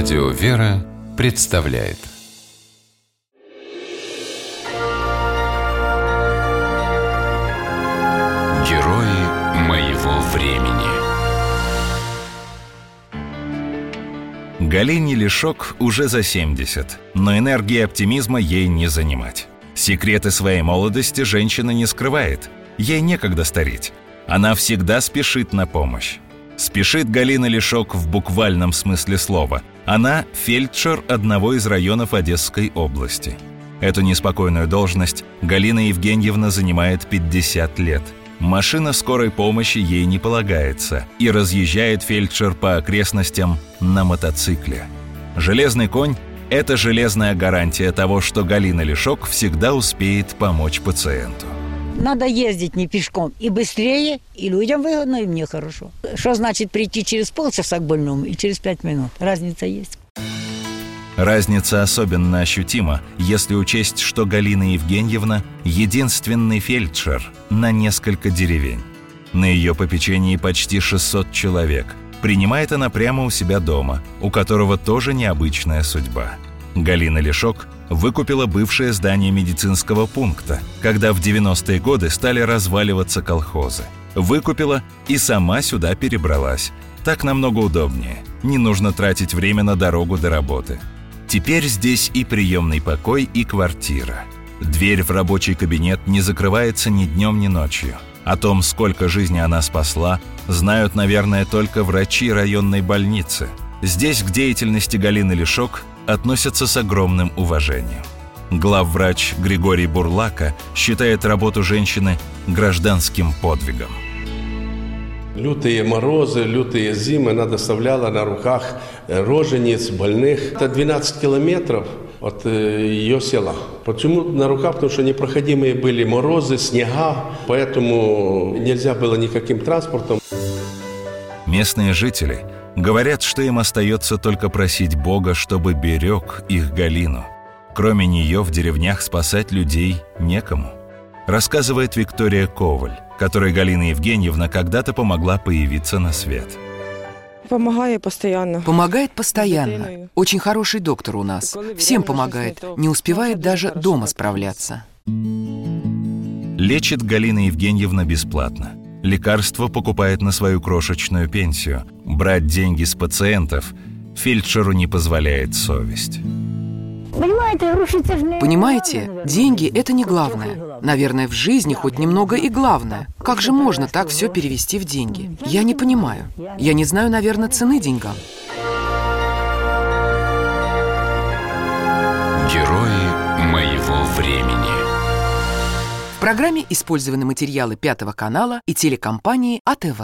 Радио «Вера» представляет Герои моего времени Галине Лешок уже за 70, но энергии оптимизма ей не занимать. Секреты своей молодости женщина не скрывает. Ей некогда стареть. Она всегда спешит на помощь. Спешит Галина Лешок в буквальном смысле слова. Она фельдшер одного из районов Одесской области. Эту неспокойную должность Галина Евгеньевна занимает 50 лет. Машина скорой помощи ей не полагается, и разъезжает фельдшер по окрестностям на мотоцикле. Железный конь – это железная гарантия того, что Галина Лешок всегда успеет помочь пациенту. Надо ездить не пешком. И быстрее, и людям выгодно, и мне хорошо. Что значит прийти через полчаса к больному и через пять минут? Разница есть. Разница особенно ощутима, если учесть, что Галина Евгеньевна – единственный фельдшер на несколько деревень. На ее попечении почти 600 человек. Принимает она прямо у себя дома, у которого тоже необычная судьба. Галина Лешок выкупила бывшее здание медицинского пункта, когда в 90-е годы стали разваливаться колхозы. Выкупила и сама сюда перебралась. Так намного удобнее. Не нужно тратить время на дорогу до работы. Теперь здесь и приемный покой, и квартира. Дверь в рабочий кабинет не закрывается ни днем, ни ночью. О том, сколько жизни она спасла, знают, наверное, только врачи районной больницы. Здесь к деятельности Галины Лешок относятся с огромным уважением. Главврач Григорий Бурлака считает работу женщины гражданским подвигом. Лютые морозы, лютые зимы она доставляла на руках рожениц, больных. Это 12 километров от ее села. Почему на руках? Потому что непроходимые были морозы, снега, поэтому нельзя было никаким транспортом. Местные жители говорят, что им остается только просить Бога, чтобы берег их Галину. Кроме нее в деревнях спасать людей некому. Рассказывает Виктория Коваль, которой Галина Евгеньевна когда-то помогла появиться на свет. Помогает постоянно. Помогает постоянно. Очень хороший доктор у нас. Всем помогает. Не успевает даже дома справляться. Лечит Галина Евгеньевна бесплатно. Лекарства покупает на свою крошечную пенсию. Брать деньги с пациентов фельдшеру не позволяет совесть. Понимаете, деньги – это не главное. Наверное, в жизни хоть немного и главное. Как же можно так все перевести в деньги? Я не понимаю. Я не знаю, наверное, цены деньгам. Герои моего времени В программе использованы материалы Пятого канала и телекомпании АТВ.